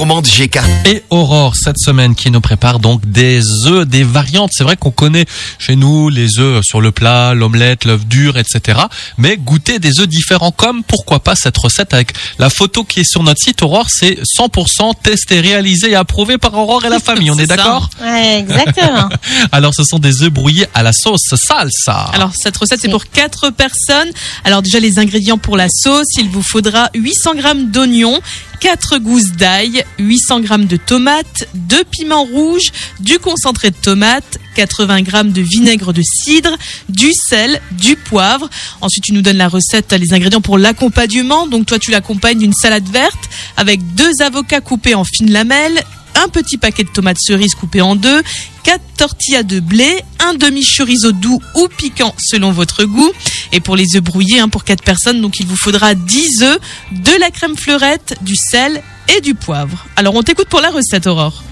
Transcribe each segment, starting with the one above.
gourmande GK. Et Aurore, cette semaine, qui nous prépare donc des œufs, des variantes. C'est vrai qu'on connaît chez nous les œufs sur le plat, l'omelette, l'œuf dur, etc. Mais goûter des œufs différents, comme pourquoi pas cette recette avec la photo qui est sur notre site Aurore, c'est 100% testé, réalisé et approuvé par Aurore et la famille. On est, d'accord? Ouais, exactement. Alors, ce sont des œufs brouillés à la sauce salsa. Alors cette recette c'est pour 4 personnes. Alors déjà les ingrédients pour la sauce, il vous faudra 800 g d'oignons, 4 gousses d'ail, 800 g de tomates, 2 piments rouges, du concentré de tomate, 80 g de vinaigre de cidre, du sel, du poivre. Ensuite tu nous donnes la recette, les ingrédients pour l'accompagnement. Donc toi tu l'accompagnes d'une salade verte avec deux avocats coupés en fines lamelles, un petit paquet de tomates cerises coupées en deux, 4 tortillas de blé, un demi chorizo doux ou piquant selon votre goût. Et pour les œufs brouillés, hein, pour 4 personnes, donc il vous faudra 10 œufs, de la crème fleurette, du sel et du poivre. Alors on t'écoute pour la recette Aurore.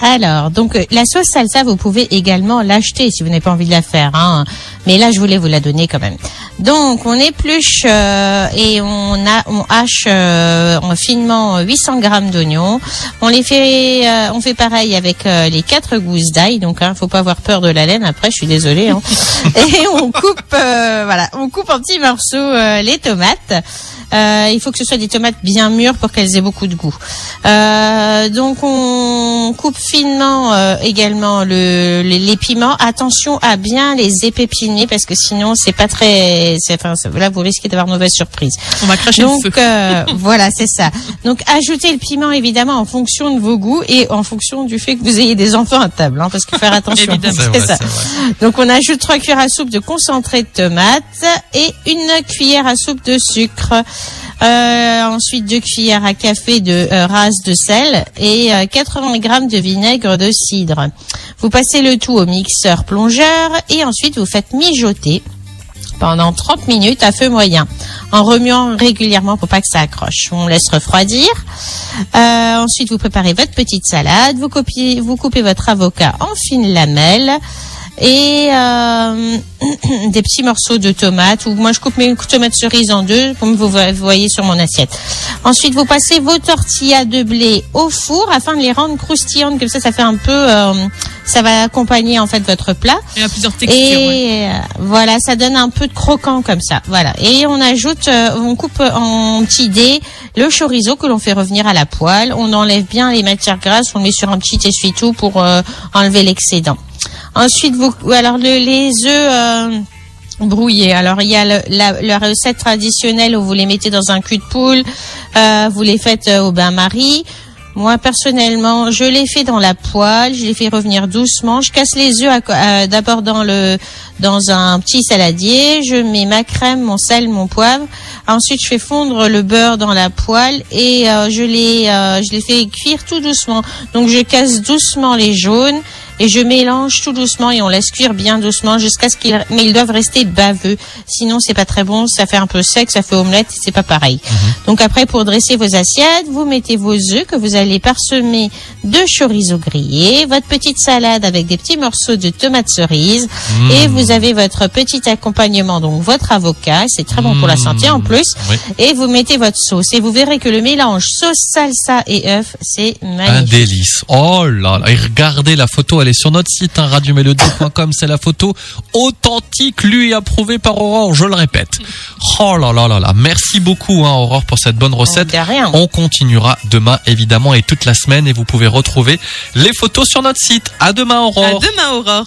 Alors, donc euh, la sauce salsa, vous pouvez également l'acheter si vous n'avez pas envie de la faire. Hein. Mais là, je voulais vous la donner quand même. Donc, on épluche euh, et on, a, on hache euh, en finement 800 grammes d'oignons. On les fait, euh, on fait pareil avec euh, les quatre gousses d'ail. Donc, hein, faut pas avoir peur de la laine. Après, je suis désolée. Hein. et on coupe, euh, voilà, on coupe en petits morceaux euh, les tomates. Euh, il faut que ce soit des tomates bien mûres pour qu'elles aient beaucoup de goût. Euh, donc on coupe finement euh, également le, les, les piments. Attention à bien les épépiner parce que sinon c'est pas très. c'est- Enfin, là vous risquez d'avoir mauvaise surprise. On va cracher Donc le feu. euh, voilà, c'est ça. Donc ajoutez le piment évidemment en fonction de vos goûts et en fonction du fait que vous ayez des enfants à table, hein, parce qu'il faut faire attention. Évidemment. C'est ça. Donc on ajoute 3 cuillères à soupe de concentré de tomate et une cuillère à soupe de sucre. Euh, ensuite deux cuillères à café de euh, race de sel et euh, 80 grammes de vinaigre de cidre. Vous passez le tout au mixeur plongeur et ensuite vous faites mijoter pendant 30 minutes à feu moyen en remuant régulièrement pour pas que ça accroche. On laisse refroidir. Euh, ensuite, vous préparez votre petite salade. Vous, copiez, vous coupez votre avocat en fines lamelles et euh, des petits morceaux de tomates. Ou moi, je coupe mes tomates cerises en deux, comme vous vo- voyez sur mon assiette. Ensuite, vous passez vos tortillas de blé au four afin de les rendre croustillantes. Comme ça, ça fait un peu, euh, ça va accompagner en fait votre plat. Il y a plusieurs textures. Et ouais. euh, voilà, ça donne un peu de croquant comme ça. Voilà. Et on ajoute, euh, on coupe en petits dés le chorizo que l'on fait revenir à la poêle. On enlève bien les matières grasses, on met sur un petit essuie-tout pour euh, enlever l'excédent. Ensuite, vous, alors le- les œufs. euh, brouillés. Alors il y a la, la recette traditionnelle où vous les mettez dans un cul de poule, euh, vous les faites au bain-marie. Moi personnellement, je les fais dans la poêle, je les fais revenir doucement. Je casse les œufs d'abord dans le dans un petit saladier. Je mets ma crème, mon sel, mon poivre. Ensuite, je fais fondre le beurre dans la poêle et euh, je les euh, je les fais cuire tout doucement. Donc je casse doucement les jaunes et je mélange tout doucement et on laisse cuire bien doucement jusqu'à ce qu'ils mais ils doivent rester baveux. Sinon c'est pas très bon. Ça fait un peu sec ça fait omelette c'est pas pareil. Donc après pour dresser vos assiettes vous mettez vos œufs que vous allez parsemer de chorizo grillé votre petite salade avec des petits morceaux de tomates cerises et vous avez votre petit accompagnement donc votre avocat. C'est très bon pour la santé en plus. Oui. et vous mettez votre sauce. Et vous verrez que le mélange sauce salsa et œuf c'est Un magnifique. délice. Oh là là. Et regardez la photo, elle sur notre site, hein, radiomélodie.com. C'est la photo authentique, lue et approuvée par Aurore, je le répète. Oh là là là là. Merci beaucoup, hein, Aurore, pour cette bonne recette. De rien. On continuera demain, évidemment, et toute la semaine. Et vous pouvez retrouver les photos sur notre site. À demain, Aurore. À demain Aurore.